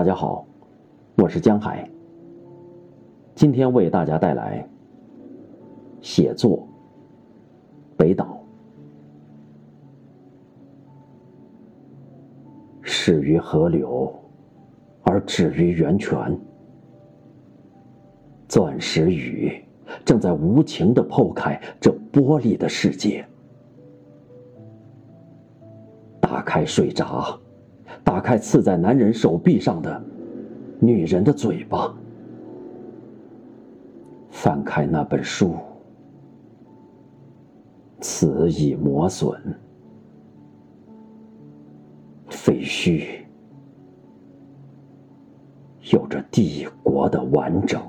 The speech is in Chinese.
大家好，我是江海。今天为大家带来写作北岛。始于河流，而止于源泉。钻石雨正在无情的剖开这玻璃的世界。打开水闸，打开刺在男人手臂上的女人的嘴巴，翻开那本书，词已磨损，废墟有着帝国的完整。